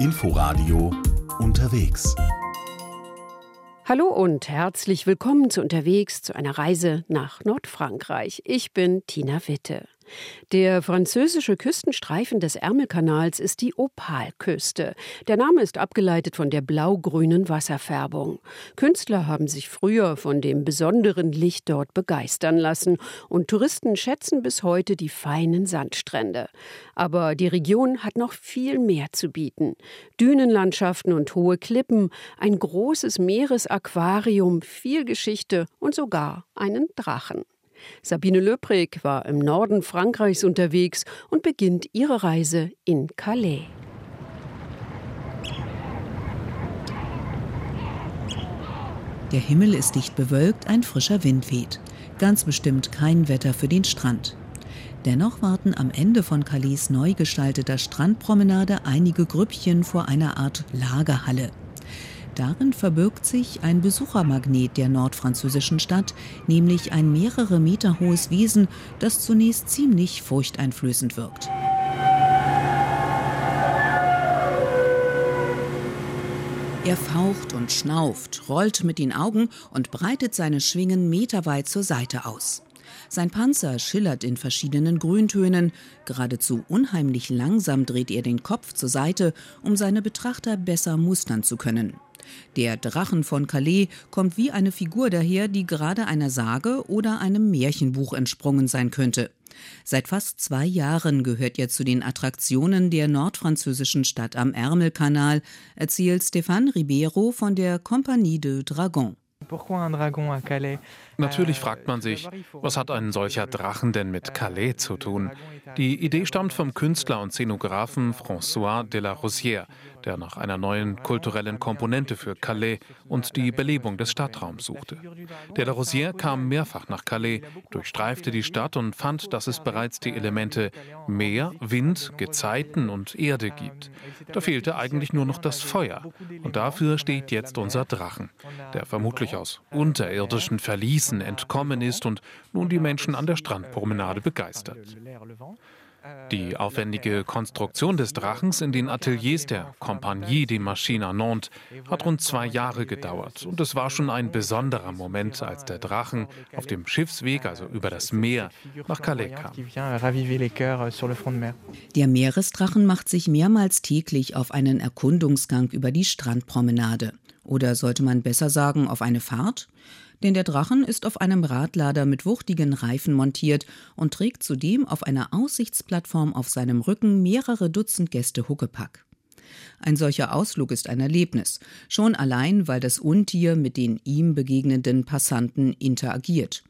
Inforadio unterwegs. Hallo und herzlich willkommen zu Unterwegs zu einer Reise nach Nordfrankreich. Ich bin Tina Witte. Der französische Küstenstreifen des Ärmelkanals ist die Opalküste. Der Name ist abgeleitet von der blau-grünen Wasserfärbung. Künstler haben sich früher von dem besonderen Licht dort begeistern lassen und Touristen schätzen bis heute die feinen Sandstrände. Aber die Region hat noch viel mehr zu bieten. Dünenlandschaften und hohe Klippen, ein großes Meeresaquarium, viel Geschichte und sogar einen Drachen. Sabine Löprig war im Norden Frankreichs unterwegs und beginnt ihre Reise in Calais. Der Himmel ist dicht bewölkt, ein frischer Wind weht. Ganz bestimmt kein Wetter für den Strand. Dennoch warten am Ende von Calais neu gestalteter Strandpromenade einige Grüppchen vor einer Art Lagerhalle. Darin verbirgt sich ein Besuchermagnet der nordfranzösischen Stadt, nämlich ein mehrere Meter hohes Wesen, das zunächst ziemlich furchteinflößend wirkt. Er faucht und schnauft, rollt mit den Augen und breitet seine Schwingen meterweit zur Seite aus. Sein Panzer schillert in verschiedenen Grüntönen. Geradezu unheimlich langsam dreht er den Kopf zur Seite, um seine Betrachter besser mustern zu können. Der Drachen von Calais kommt wie eine Figur daher, die gerade einer Sage oder einem Märchenbuch entsprungen sein könnte. Seit fast zwei Jahren gehört er zu den Attraktionen der nordfranzösischen Stadt am Ärmelkanal, erzählt Stéphane Ribeiro von der Compagnie de Dragon. Natürlich fragt man sich, was hat ein solcher Drachen denn mit Calais zu tun? Die Idee stammt vom Künstler und Szenografen François de la Rosière, der nach einer neuen kulturellen Komponente für Calais und die Belebung des Stadtraums suchte. De la Rosière kam mehrfach nach Calais, durchstreifte die Stadt und fand, dass es bereits die Elemente Meer, Wind, Gezeiten und Erde gibt. Da fehlte eigentlich nur noch das Feuer. Und dafür steht jetzt unser Drachen, der vermutlich aus unterirdischen Verließen entkommen ist und nun die Menschen an der Strandpromenade begeistert. Die aufwendige Konstruktion des Drachens in den Ateliers der Compagnie des Machines à Nantes hat rund zwei Jahre gedauert. Und es war schon ein besonderer Moment, als der Drachen auf dem Schiffsweg, also über das Meer, nach Calais kam. Der Meeresdrachen macht sich mehrmals täglich auf einen Erkundungsgang über die Strandpromenade. Oder sollte man besser sagen, auf eine Fahrt? Denn der Drachen ist auf einem Radlader mit wuchtigen Reifen montiert und trägt zudem auf einer Aussichtsplattform auf seinem Rücken mehrere Dutzend Gäste Huckepack. Ein solcher Ausflug ist ein Erlebnis, schon allein, weil das Untier mit den ihm begegnenden Passanten interagiert.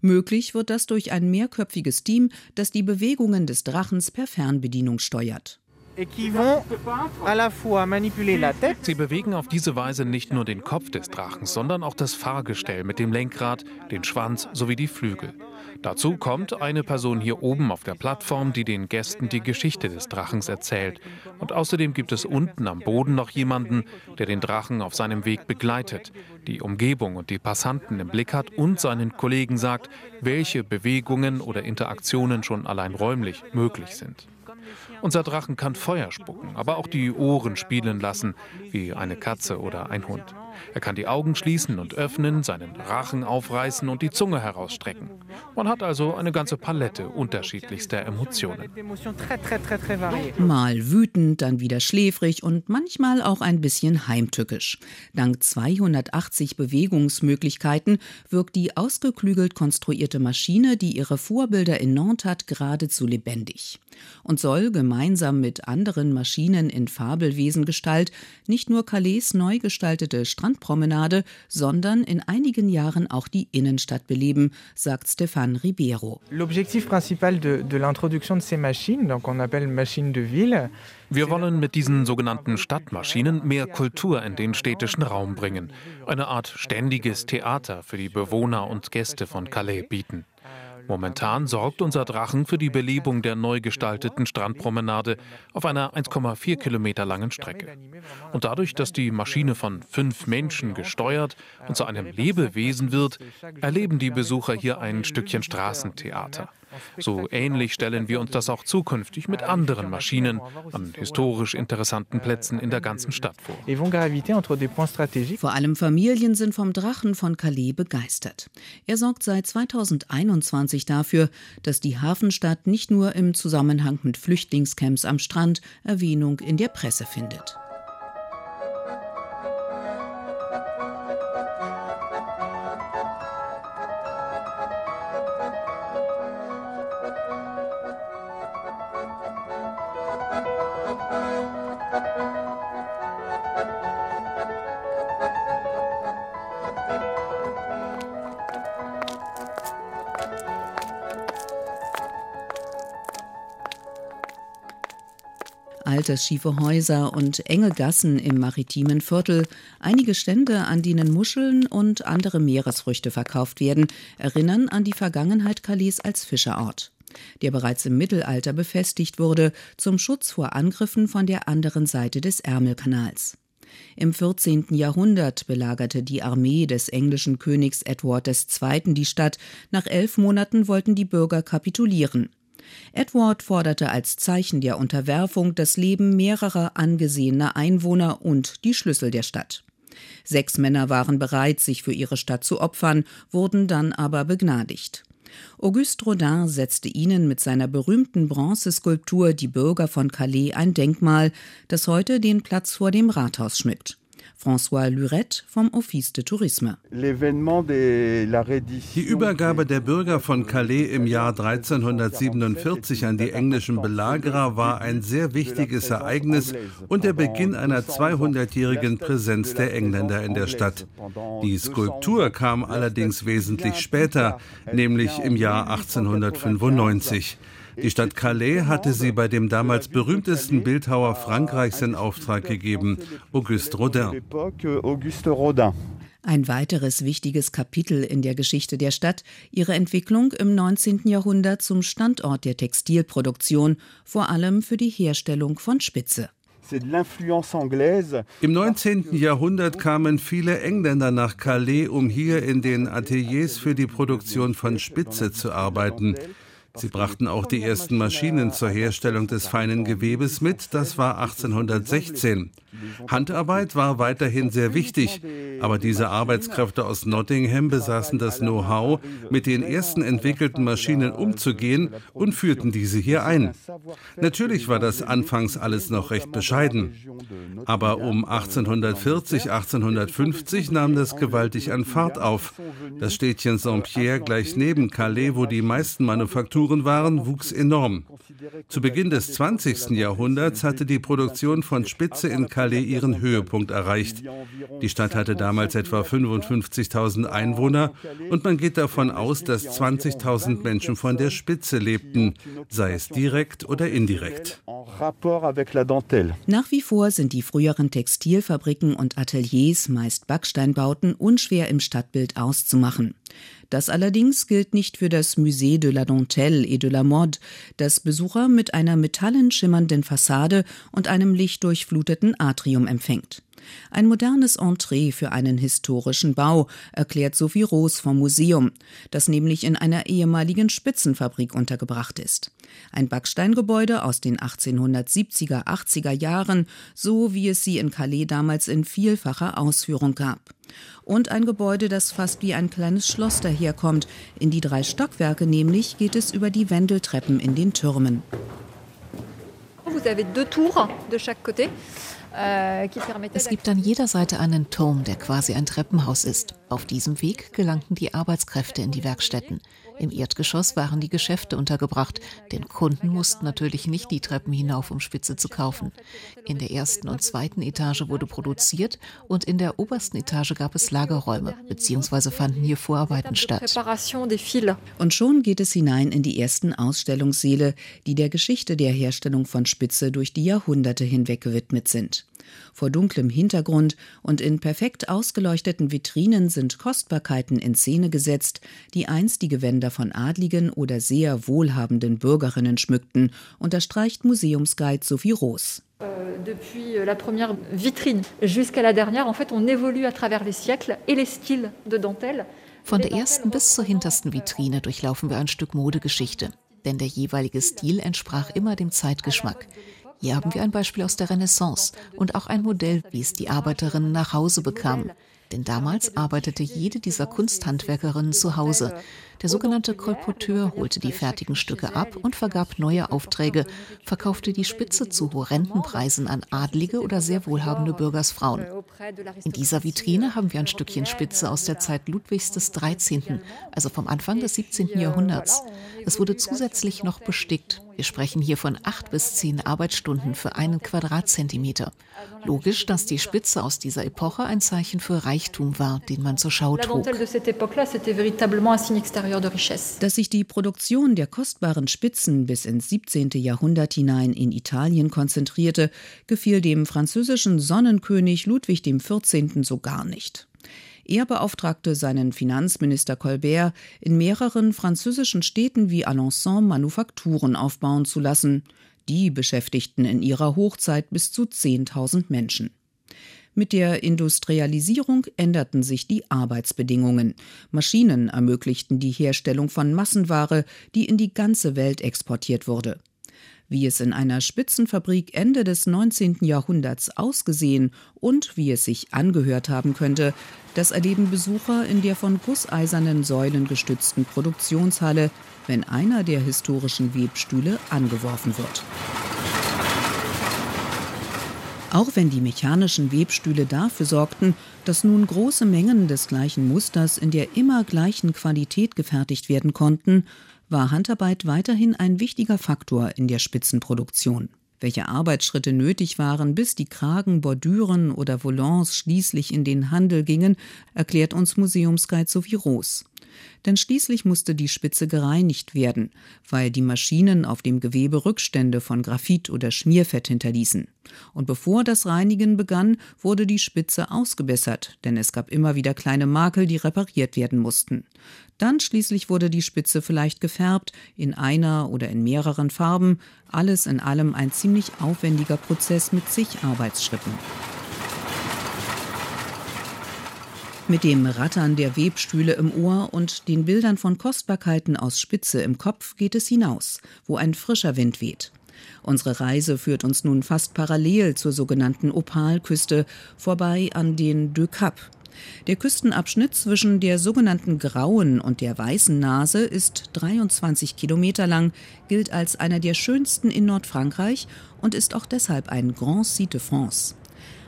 Möglich wird das durch ein mehrköpfiges Team, das die Bewegungen des Drachens per Fernbedienung steuert. Sie bewegen auf diese Weise nicht nur den Kopf des Drachen, sondern auch das Fahrgestell mit dem Lenkrad, den Schwanz sowie die Flügel. Dazu kommt eine Person hier oben auf der Plattform, die den Gästen die Geschichte des Drachens erzählt. Und außerdem gibt es unten am Boden noch jemanden, der den Drachen auf seinem Weg begleitet, die Umgebung und die Passanten im Blick hat und seinen Kollegen sagt, welche Bewegungen oder Interaktionen schon allein räumlich möglich sind. Unser Drachen kann Feuer spucken, aber auch die Ohren spielen lassen, wie eine Katze oder ein Hund. Er kann die Augen schließen und öffnen, seinen Rachen aufreißen und die Zunge herausstrecken. Man hat also eine ganze Palette unterschiedlichster Emotionen. Mal wütend, dann wieder schläfrig und manchmal auch ein bisschen heimtückisch. Dank 280 Bewegungsmöglichkeiten wirkt die ausgeklügelt konstruierte Maschine, die ihre Vorbilder in Nantes hat, geradezu lebendig und soll gemeinsam mit anderen Maschinen in Fabelwesengestalt nicht nur Calais neu gestaltete Strandpromenade, sondern in einigen Jahren auch die Innenstadt beleben, sagt Stéphane Ribeiro. L'objectif principal de, de l'introduction de ces machines, donc on appelle machines de ville, wir wollen mit diesen sogenannten Stadtmaschinen mehr Kultur in den städtischen Raum bringen, eine Art ständiges Theater für die Bewohner und Gäste von Calais bieten. Momentan sorgt unser Drachen für die Belebung der neu gestalteten Strandpromenade auf einer 1,4 Kilometer langen Strecke. Und dadurch, dass die Maschine von fünf Menschen gesteuert und zu einem Lebewesen wird, erleben die Besucher hier ein Stückchen Straßentheater. So ähnlich stellen wir uns das auch zukünftig mit anderen Maschinen an historisch interessanten Plätzen in der ganzen Stadt vor. Vor allem Familien sind vom Drachen von Calais begeistert. Er sorgt seit 2021 dafür, dass die Hafenstadt nicht nur im Zusammenhang mit Flüchtlingscamps am Strand Erwähnung in der Presse findet. Altersschiefe Häuser und enge Gassen im maritimen Viertel, einige Stände, an denen Muscheln und andere Meeresfrüchte verkauft werden, erinnern an die Vergangenheit Calais als Fischerort der bereits im Mittelalter befestigt wurde, zum Schutz vor Angriffen von der anderen Seite des Ärmelkanals. Im 14. Jahrhundert belagerte die Armee des englischen Königs Edward II. die Stadt. Nach elf Monaten wollten die Bürger kapitulieren. Edward forderte als Zeichen der Unterwerfung das Leben mehrerer angesehener Einwohner und die Schlüssel der Stadt. Sechs Männer waren bereit, sich für ihre Stadt zu opfern, wurden dann aber begnadigt. Auguste Rodin setzte ihnen mit seiner berühmten Bronzeskulptur Die Bürger von Calais ein Denkmal, das heute den Platz vor dem Rathaus schmückt. François Lurette vom Office de Tourisme. Die Übergabe der Bürger von Calais im Jahr 1347 an die englischen Belagerer war ein sehr wichtiges Ereignis und der Beginn einer 200-jährigen Präsenz der Engländer in der Stadt. Die Skulptur kam allerdings wesentlich später, nämlich im Jahr 1895. Die Stadt Calais hatte sie bei dem damals berühmtesten Bildhauer Frankreichs in Auftrag gegeben, Auguste Rodin. Ein weiteres wichtiges Kapitel in der Geschichte der Stadt, ihre Entwicklung im 19. Jahrhundert zum Standort der Textilproduktion, vor allem für die Herstellung von Spitze. Im 19. Jahrhundert kamen viele Engländer nach Calais, um hier in den Ateliers für die Produktion von Spitze zu arbeiten. Sie brachten auch die ersten Maschinen zur Herstellung des feinen Gewebes mit, das war 1816. Handarbeit war weiterhin sehr wichtig, aber diese Arbeitskräfte aus Nottingham besaßen das Know-how, mit den ersten entwickelten Maschinen umzugehen und führten diese hier ein. Natürlich war das anfangs alles noch recht bescheiden, aber um 1840, 1850 nahm das gewaltig an Fahrt auf. Das Städtchen Saint-Pierre gleich neben Calais, wo die meisten Manufakturen waren, wuchs enorm. Zu Beginn des 20. Jahrhunderts hatte die Produktion von Spitze in Calais ihren Höhepunkt erreicht. Die Stadt hatte damals etwa 55.000 Einwohner und man geht davon aus, dass 20.000 Menschen von der Spitze lebten, sei es direkt oder indirekt. Nach wie vor sind die früheren Textilfabriken und Ateliers, meist Backsteinbauten, unschwer im Stadtbild auszumachen. Das allerdings gilt nicht für das Musée de la Dentelle et de la Mode, das Besucher mit einer metallen schimmernden Fassade und einem lichtdurchfluteten Atrium empfängt. Ein modernes Entree für einen historischen Bau, erklärt Sophie Roos vom Museum, das nämlich in einer ehemaligen Spitzenfabrik untergebracht ist. Ein Backsteingebäude aus den 1870er, 80er Jahren, so wie es sie in Calais damals in vielfacher Ausführung gab. Und ein Gebäude, das fast wie ein kleines Schloss daherkommt. In die drei Stockwerke nämlich geht es über die Wendeltreppen in den Türmen. Vous avez deux tours de chaque côté. Euh, es gibt an jeder Seite einen Turm, der quasi ein Treppenhaus ist. Auf diesem Weg gelangten die Arbeitskräfte in die Werkstätten. Im Erdgeschoss waren die Geschäfte untergebracht, denn Kunden mussten natürlich nicht die Treppen hinauf, um Spitze zu kaufen. In der ersten und zweiten Etage wurde produziert und in der obersten Etage gab es Lagerräume, beziehungsweise fanden hier Vorarbeiten statt. Und schon geht es hinein in die ersten Ausstellungssäle, die der Geschichte der Herstellung von Spitze durch die Jahrhunderte hinweg gewidmet sind. Vor dunklem Hintergrund und in perfekt ausgeleuchteten Vitrinen sind Kostbarkeiten in Szene gesetzt, die einst die Gewänder von adligen oder sehr wohlhabenden Bürgerinnen schmückten, unterstreicht Museumsguide Sophie Roos. Euh, depuis la première vitrine jusqu'à la dernière, en fait, on évolue à travers les siècles et les styles de dentelle. Von der ersten bis zur hintersten Vitrine durchlaufen wir ein Stück Modegeschichte. denn der jeweilige Stil entsprach immer dem Zeitgeschmack. Hier haben wir ein Beispiel aus der Renaissance und auch ein Modell, wie es die Arbeiterinnen nach Hause bekamen. Denn damals arbeitete jede dieser Kunsthandwerkerinnen zu Hause. Der sogenannte Kolporteur holte die fertigen Stücke ab und vergab neue Aufträge, verkaufte die Spitze zu horrenden Preisen an adlige oder sehr wohlhabende Bürgersfrauen. In dieser Vitrine haben wir ein Stückchen Spitze aus der Zeit Ludwigs des 13., also vom Anfang des 17. Jahrhunderts. Es wurde zusätzlich noch bestickt. Wir sprechen hier von acht bis zehn Arbeitsstunden für einen Quadratzentimeter. Logisch, dass die Spitze aus dieser Epoche ein Zeichen für Reichtum war, den man zur Schau trug. Dass sich die Produktion der kostbaren Spitzen bis ins 17. Jahrhundert hinein in Italien konzentrierte, gefiel dem französischen Sonnenkönig Ludwig XIV. so gar nicht. Er beauftragte seinen Finanzminister Colbert, in mehreren französischen Städten wie Alençon Manufakturen aufbauen zu lassen. Die beschäftigten in ihrer Hochzeit bis zu 10.000 Menschen. Mit der Industrialisierung änderten sich die Arbeitsbedingungen. Maschinen ermöglichten die Herstellung von Massenware, die in die ganze Welt exportiert wurde wie es in einer Spitzenfabrik Ende des 19. Jahrhunderts ausgesehen und wie es sich angehört haben könnte, das erleben Besucher in der von gusseisernen Säulen gestützten Produktionshalle, wenn einer der historischen Webstühle angeworfen wird. Auch wenn die mechanischen Webstühle dafür sorgten, dass nun große Mengen des gleichen Musters in der immer gleichen Qualität gefertigt werden konnten, war Handarbeit weiterhin ein wichtiger Faktor in der Spitzenproduktion. Welche Arbeitsschritte nötig waren, bis die Kragen, Bordüren oder Volants schließlich in den Handel gingen, erklärt uns Museumsguide Sophie Roos. Denn schließlich musste die Spitze gereinigt werden, weil die Maschinen auf dem Gewebe Rückstände von Graphit oder Schmierfett hinterließen. Und bevor das Reinigen begann, wurde die Spitze ausgebessert, denn es gab immer wieder kleine Makel, die repariert werden mussten. Dann schließlich wurde die Spitze vielleicht gefärbt, in einer oder in mehreren Farben, alles in allem ein ziemlich aufwendiger Prozess mit zig Arbeitsschritten. Mit dem Rattern der Webstühle im Ohr und den Bildern von Kostbarkeiten aus Spitze im Kopf geht es hinaus, wo ein frischer Wind weht. Unsere Reise führt uns nun fast parallel zur sogenannten Opalküste vorbei an den De Cap. Der Küstenabschnitt zwischen der sogenannten grauen und der weißen Nase ist 23 Kilometer lang, gilt als einer der schönsten in Nordfrankreich und ist auch deshalb ein Grand Site de France.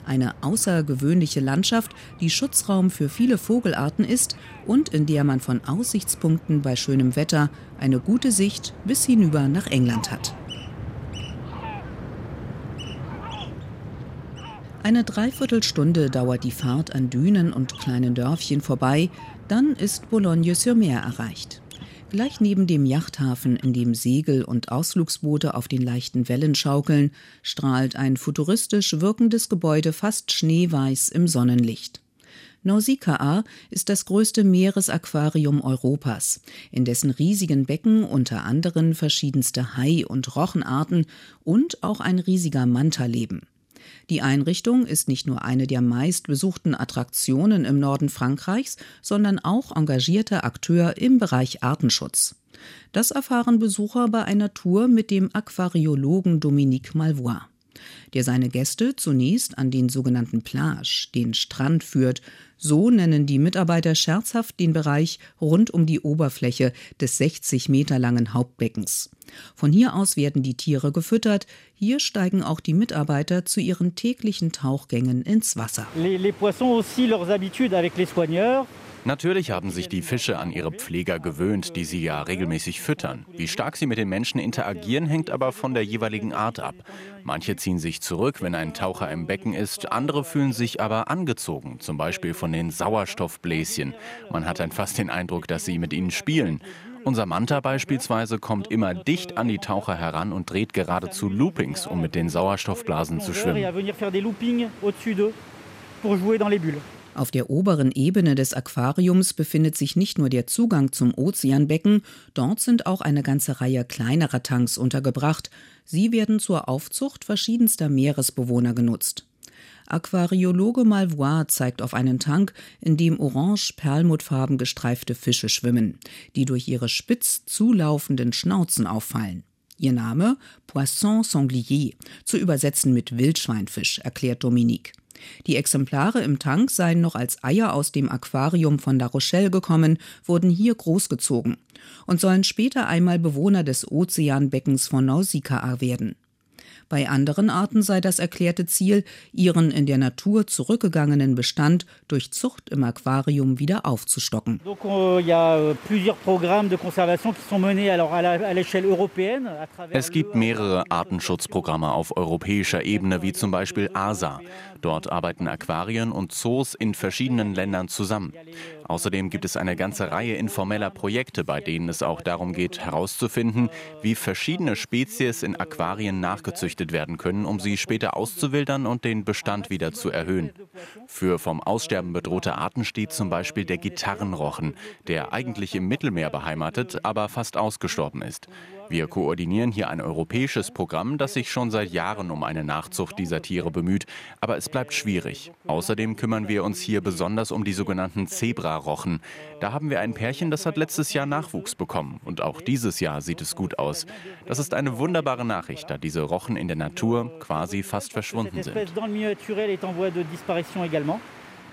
Eine außergewöhnliche Landschaft, die Schutzraum für viele Vogelarten ist und in der man von Aussichtspunkten bei schönem Wetter eine gute Sicht bis hinüber nach England hat. Eine Dreiviertelstunde dauert die Fahrt an Dünen und kleinen Dörfchen vorbei, dann ist Boulogne-sur-Mer erreicht. Gleich neben dem Yachthafen, in dem Segel- und Ausflugsboote auf den leichten Wellen schaukeln, strahlt ein futuristisch wirkendes Gebäude fast schneeweiß im Sonnenlicht. Nausicaa ist das größte Meeresaquarium Europas, in dessen riesigen Becken unter anderem verschiedenste Hai- und Rochenarten und auch ein riesiger Manta leben. Die Einrichtung ist nicht nur eine der meistbesuchten Attraktionen im Norden Frankreichs, sondern auch engagierter Akteur im Bereich Artenschutz. Das erfahren Besucher bei einer Tour mit dem Aquariologen Dominique Malvois der seine Gäste zunächst an den sogenannten Plage, den Strand führt. So nennen die Mitarbeiter scherzhaft den Bereich rund um die Oberfläche des 60 Meter langen Hauptbeckens. Von hier aus werden die Tiere gefüttert. Hier steigen auch die Mitarbeiter zu ihren täglichen Tauchgängen ins Wasser. Les, les poissons aussi leurs habitudes avec les soigneurs. Natürlich haben sich die Fische an ihre Pfleger gewöhnt, die sie ja regelmäßig füttern. Wie stark sie mit den Menschen interagieren, hängt aber von der jeweiligen Art ab. Manche ziehen sich zurück, wenn ein Taucher im Becken ist, andere fühlen sich aber angezogen, zum Beispiel von den Sauerstoffbläschen. Man hat dann fast den Eindruck, dass sie mit ihnen spielen. Unser Manta beispielsweise kommt immer dicht an die Taucher heran und dreht geradezu Loopings, um mit den Sauerstoffblasen zu schwimmen. Auf der oberen Ebene des Aquariums befindet sich nicht nur der Zugang zum Ozeanbecken, dort sind auch eine ganze Reihe kleinerer Tanks untergebracht. Sie werden zur Aufzucht verschiedenster Meeresbewohner genutzt. Aquariologe Malvois zeigt auf einen Tank, in dem orange-perlmuttfarben gestreifte Fische schwimmen, die durch ihre spitz zulaufenden Schnauzen auffallen. Ihr Name Poisson sanglier, zu übersetzen mit Wildschweinfisch, erklärt Dominique. Die Exemplare im Tank seien noch als Eier aus dem Aquarium von La Rochelle gekommen, wurden hier großgezogen und sollen später einmal Bewohner des Ozeanbeckens von Nausicaa werden. Bei anderen Arten sei das erklärte Ziel, ihren in der Natur zurückgegangenen Bestand durch Zucht im Aquarium wieder aufzustocken. Es gibt mehrere Artenschutzprogramme auf europäischer Ebene, wie zum Beispiel ASA. Dort arbeiten Aquarien und Zoos in verschiedenen Ländern zusammen. Außerdem gibt es eine ganze Reihe informeller Projekte, bei denen es auch darum geht, herauszufinden, wie verschiedene Spezies in Aquarien nachgezüchtet werden können, um sie später auszuwildern und den Bestand wieder zu erhöhen. Für vom Aussterben bedrohte Arten steht zum Beispiel der Gitarrenrochen, der eigentlich im Mittelmeer beheimatet, aber fast ausgestorben ist. Wir koordinieren hier ein europäisches Programm, das sich schon seit Jahren um eine Nachzucht dieser Tiere bemüht, aber es bleibt schwierig. Außerdem kümmern wir uns hier besonders um die sogenannten Zebrarochen. Da haben wir ein Pärchen, das hat letztes Jahr Nachwuchs bekommen und auch dieses Jahr sieht es gut aus. Das ist eine wunderbare Nachricht, da diese Rochen in der Natur quasi fast verschwunden sind.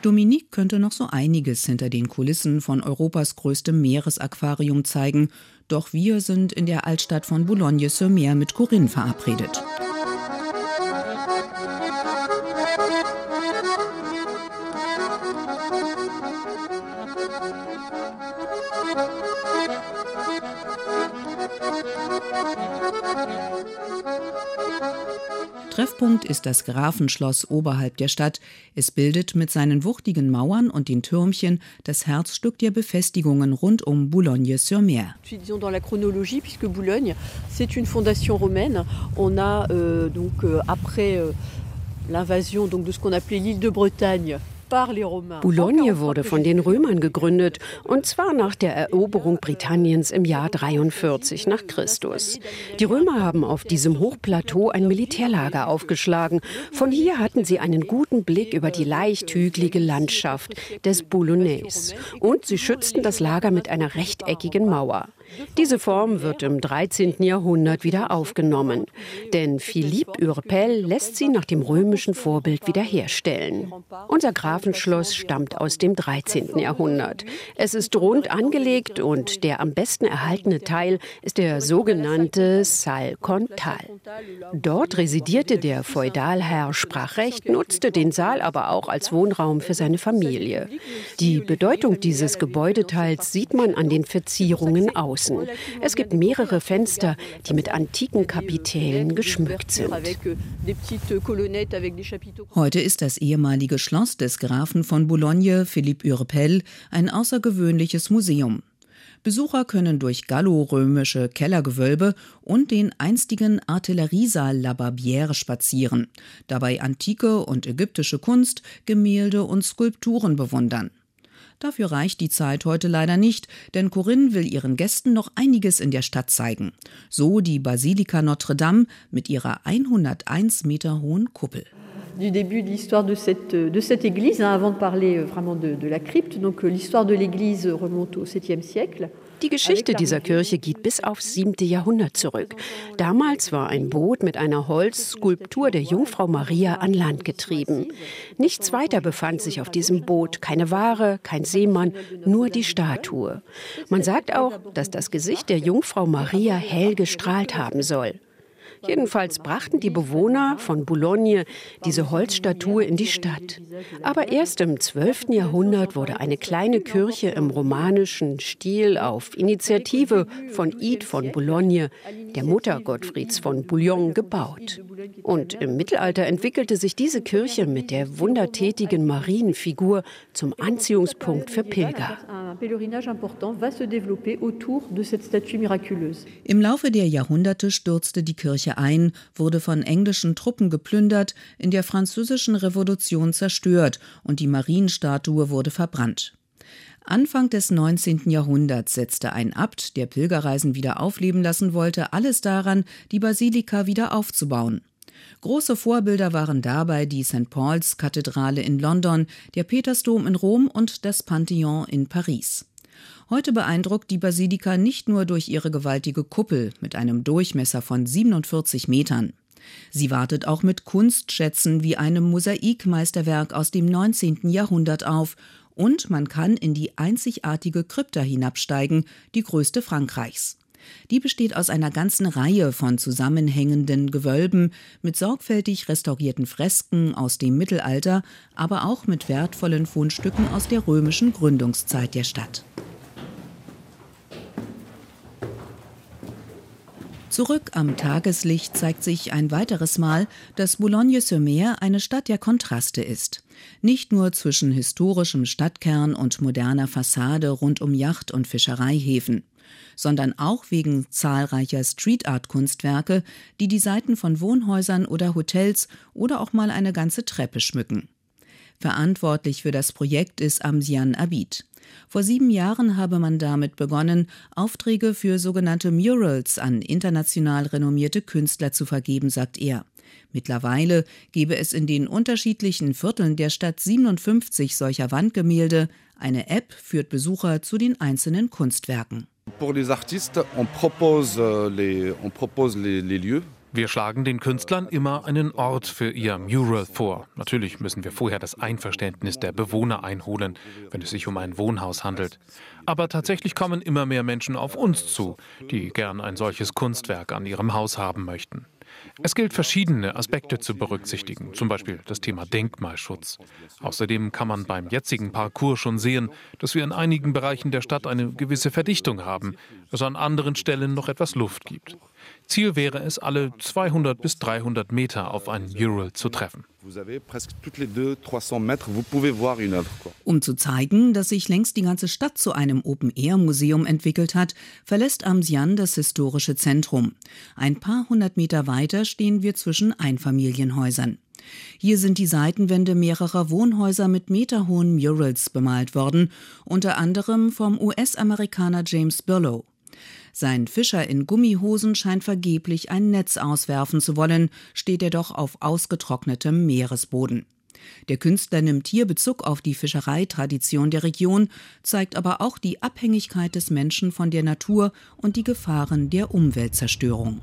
Dominique könnte noch so einiges hinter den Kulissen von Europas größtem Meeresaquarium zeigen, doch wir sind in der Altstadt von Boulogne-sur-Mer mit Corinne verabredet. Treffpunkt ist das Grafenschloss oberhalb der Stadt. Es bildet mit seinen wuchtigen Mauern und den Türmchen das Herzstück der Befestigungen rund um Boulogne-sur-Mer. Disons dans la chronologie, puisque Boulogne, c'est une fondation romaine. On a euh, donc euh, après euh, l'invasion donc de ce qu'on appelait l'île de Bretagne Boulogne wurde von den Römern gegründet, und zwar nach der Eroberung Britanniens im Jahr 43 nach Christus. Die Römer haben auf diesem Hochplateau ein Militärlager aufgeschlagen. Von hier hatten sie einen guten Blick über die leicht hügelige Landschaft des Boulonnais. Und sie schützten das Lager mit einer rechteckigen Mauer. Diese Form wird im 13. Jahrhundert wieder aufgenommen, denn Philippe Urpel lässt sie nach dem römischen Vorbild wiederherstellen. Unser Grafenschloss stammt aus dem 13. Jahrhundert. Es ist rund angelegt und der am besten erhaltene Teil ist der sogenannte Salle Contal. Dort residierte der Feudalherr, sprach Recht, nutzte den Saal aber auch als Wohnraum für seine Familie. Die Bedeutung dieses Gebäudeteils sieht man an den Verzierungen aus außen. Es gibt mehrere Fenster, die mit antiken Kapitellen geschmückt sind. Heute ist das ehemalige Schloss des Grafen von Boulogne, Philippe Urpel, ein außergewöhnliches Museum. Besucher können durch gallorömische Kellergewölbe und den einstigen Artilleriesaal La Barbière spazieren, dabei antike und ägyptische Kunst, Gemälde und Skulpturen bewundern. Dafür reicht die Zeit heute leider nicht, denn Corinne will ihren Gästen noch einiges in der Stadt zeigen. So die Basilika Notre Dame mit ihrer 101 Meter hohen Kuppel du début de l'histoire de cette, de cette église, hein, avant de parler euh, vraiment de, de la crypte. Donc euh, l'histoire de l'église remonte au 7e siècle. Die Geschichte dieser Kirche geht bis aufs 7. Jahrhundert zurück. Damals war ein Boot mit einer Holzskulptur der Jungfrau Maria an Land getrieben. Nichts weiter befand sich auf diesem Boot, keine Ware, kein Seemann, nur die Statue. Man sagt auch, dass das Gesicht der Jungfrau Maria hell gestrahlt haben soll. Jedenfalls brachten die Bewohner von Boulogne diese Holzstatue in die Stadt. Aber erst im 12. Jahrhundert wurde eine kleine Kirche im romanischen Stil auf Initiative von Id von Boulogne, der Mutter Gottfrieds von Bouillon, gebaut. Und im Mittelalter entwickelte sich diese Kirche mit der wundertätigen Marienfigur zum Anziehungspunkt für Pilger. Im Laufe der Jahrhunderte stürzte die Kirche ein, wurde von englischen Truppen geplündert, in der französischen Revolution zerstört und die Marienstatue wurde verbrannt. Anfang des 19. Jahrhunderts setzte ein Abt, der Pilgerreisen wieder aufleben lassen wollte, alles daran, die Basilika wieder aufzubauen. Große Vorbilder waren dabei die St. Paul's Kathedrale in London, der Petersdom in Rom und das Pantheon in Paris. Heute beeindruckt die Basilika nicht nur durch ihre gewaltige Kuppel mit einem Durchmesser von 47 Metern. Sie wartet auch mit Kunstschätzen wie einem Mosaikmeisterwerk aus dem 19. Jahrhundert auf und man kann in die einzigartige Krypta hinabsteigen, die größte Frankreichs. Die besteht aus einer ganzen Reihe von zusammenhängenden Gewölben mit sorgfältig restaurierten Fresken aus dem Mittelalter, aber auch mit wertvollen Fundstücken aus der römischen Gründungszeit der Stadt. Zurück am Tageslicht zeigt sich ein weiteres Mal, dass Boulogne-sur-Mer eine Stadt der Kontraste ist. Nicht nur zwischen historischem Stadtkern und moderner Fassade rund um Yacht- und Fischereihäfen, sondern auch wegen zahlreicher Street-Art-Kunstwerke, die die Seiten von Wohnhäusern oder Hotels oder auch mal eine ganze Treppe schmücken. Verantwortlich für das Projekt ist Amsian Abid. Vor sieben Jahren habe man damit begonnen, Aufträge für sogenannte Murals an international renommierte Künstler zu vergeben, sagt er. Mittlerweile gebe es in den unterschiedlichen Vierteln der Stadt 57 solcher Wandgemälde. Eine App führt Besucher zu den einzelnen Kunstwerken. Pour les artistes, euh. Wir schlagen den Künstlern immer einen Ort für ihr Mural vor. Natürlich müssen wir vorher das Einverständnis der Bewohner einholen, wenn es sich um ein Wohnhaus handelt. Aber tatsächlich kommen immer mehr Menschen auf uns zu, die gern ein solches Kunstwerk an ihrem Haus haben möchten. Es gilt, verschiedene Aspekte zu berücksichtigen, zum Beispiel das Thema Denkmalschutz. Außerdem kann man beim jetzigen Parcours schon sehen, dass wir in einigen Bereichen der Stadt eine gewisse Verdichtung haben, es an anderen Stellen noch etwas Luft gibt. Ziel wäre es, alle 200 bis 300 Meter auf ein Mural zu treffen. Um zu zeigen, dass sich längst die ganze Stadt zu einem Open-Air-Museum entwickelt hat, verlässt Amsian das historische Zentrum. Ein paar hundert Meter weiter stehen wir zwischen Einfamilienhäusern. Hier sind die Seitenwände mehrerer Wohnhäuser mit meterhohen Murals bemalt worden, unter anderem vom US-Amerikaner James Burlow. Sein Fischer in Gummihosen scheint vergeblich ein Netz auswerfen zu wollen, steht er doch auf ausgetrocknetem Meeresboden. Der Künstler nimmt hier Bezug auf die Fischereitradition der Region, zeigt aber auch die Abhängigkeit des Menschen von der Natur und die Gefahren der Umweltzerstörung.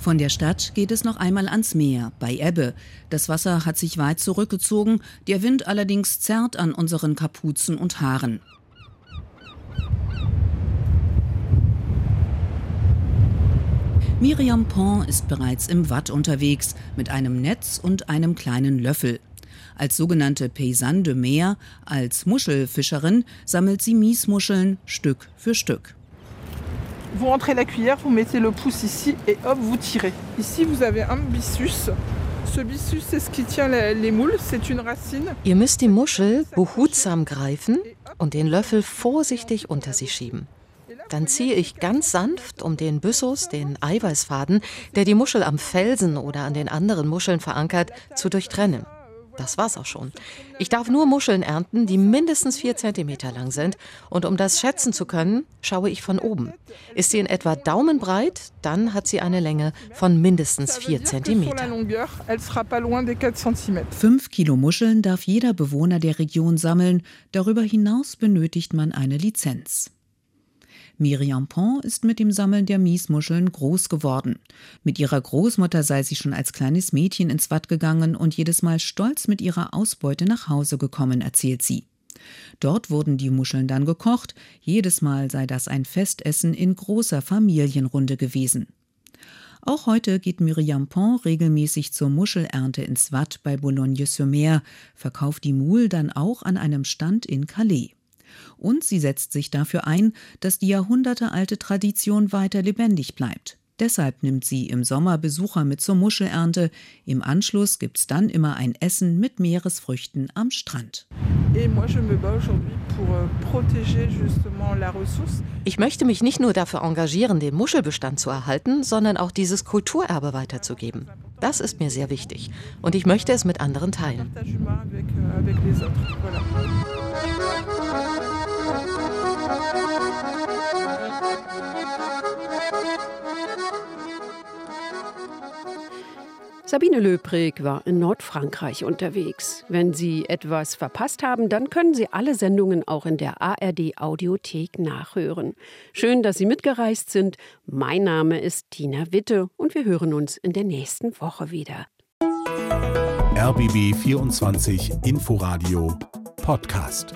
Von der Stadt geht es noch einmal ans Meer, bei Ebbe. Das Wasser hat sich weit zurückgezogen, der Wind allerdings zerrt an unseren Kapuzen und Haaren. Miriam Pont ist bereits im Watt unterwegs, mit einem Netz und einem kleinen Löffel. Als sogenannte Paysanne de Meer, als Muschelfischerin, sammelt sie Miesmuscheln Stück für Stück. Vous rentrez la cuillère, vous mettez le pouce ici et hop, vous tirez. Ici, vous avez un byssus. Ce byssus, c'est ce qui tient les moules, c'est une racine. Ihr müsst die Muschel behutsam greifen und den Löffel vorsichtig unter sie schieben. Dann ziehe ich ganz sanft um den Byssus, den Eiweißfaden, der die Muschel am Felsen oder an den anderen Muscheln verankert, zu durchtrennen. Das war's auch schon. Ich darf nur Muscheln ernten, die mindestens vier Zentimeter lang sind. Und um das schätzen zu können, schaue ich von oben. Ist sie in etwa daumenbreit, dann hat sie eine Länge von mindestens vier Zentimeter. Fünf Kilo Muscheln darf jeder Bewohner der Region sammeln. Darüber hinaus benötigt man eine Lizenz. Miriam Pont ist mit dem Sammeln der Miesmuscheln groß geworden. Mit ihrer Großmutter sei sie schon als kleines Mädchen ins Watt gegangen und jedes Mal stolz mit ihrer Ausbeute nach Hause gekommen, erzählt sie. Dort wurden die Muscheln dann gekocht, jedes Mal sei das ein Festessen in großer Familienrunde gewesen. Auch heute geht Miriam Pont regelmäßig zur Muschelernte ins Watt bei Boulogne-sur-Mer, verkauft die Mul dann auch an einem Stand in Calais. Und sie setzt sich dafür ein, dass die jahrhundertealte Tradition weiter lebendig bleibt. Deshalb nimmt sie im Sommer Besucher mit zur Muschelernte. Im Anschluss gibt's dann immer ein Essen mit Meeresfrüchten am Strand. Euh, ich möchte mich nicht nur dafür engagieren, den Muschelbestand zu erhalten, sondern auch dieses Kulturerbe weiterzugeben. Das ist mir sehr wichtig und ich möchte es mit anderen teilen. Sabine Löbrig war in Nordfrankreich unterwegs. Wenn Sie etwas verpasst haben, dann können Sie alle Sendungen auch in der ARD Audiothek nachhören. Schön, dass Sie mitgereist sind. Mein Name ist Tina Witte und wir hören uns in der nächsten Woche wieder. RBB 24 Inforadio Podcast.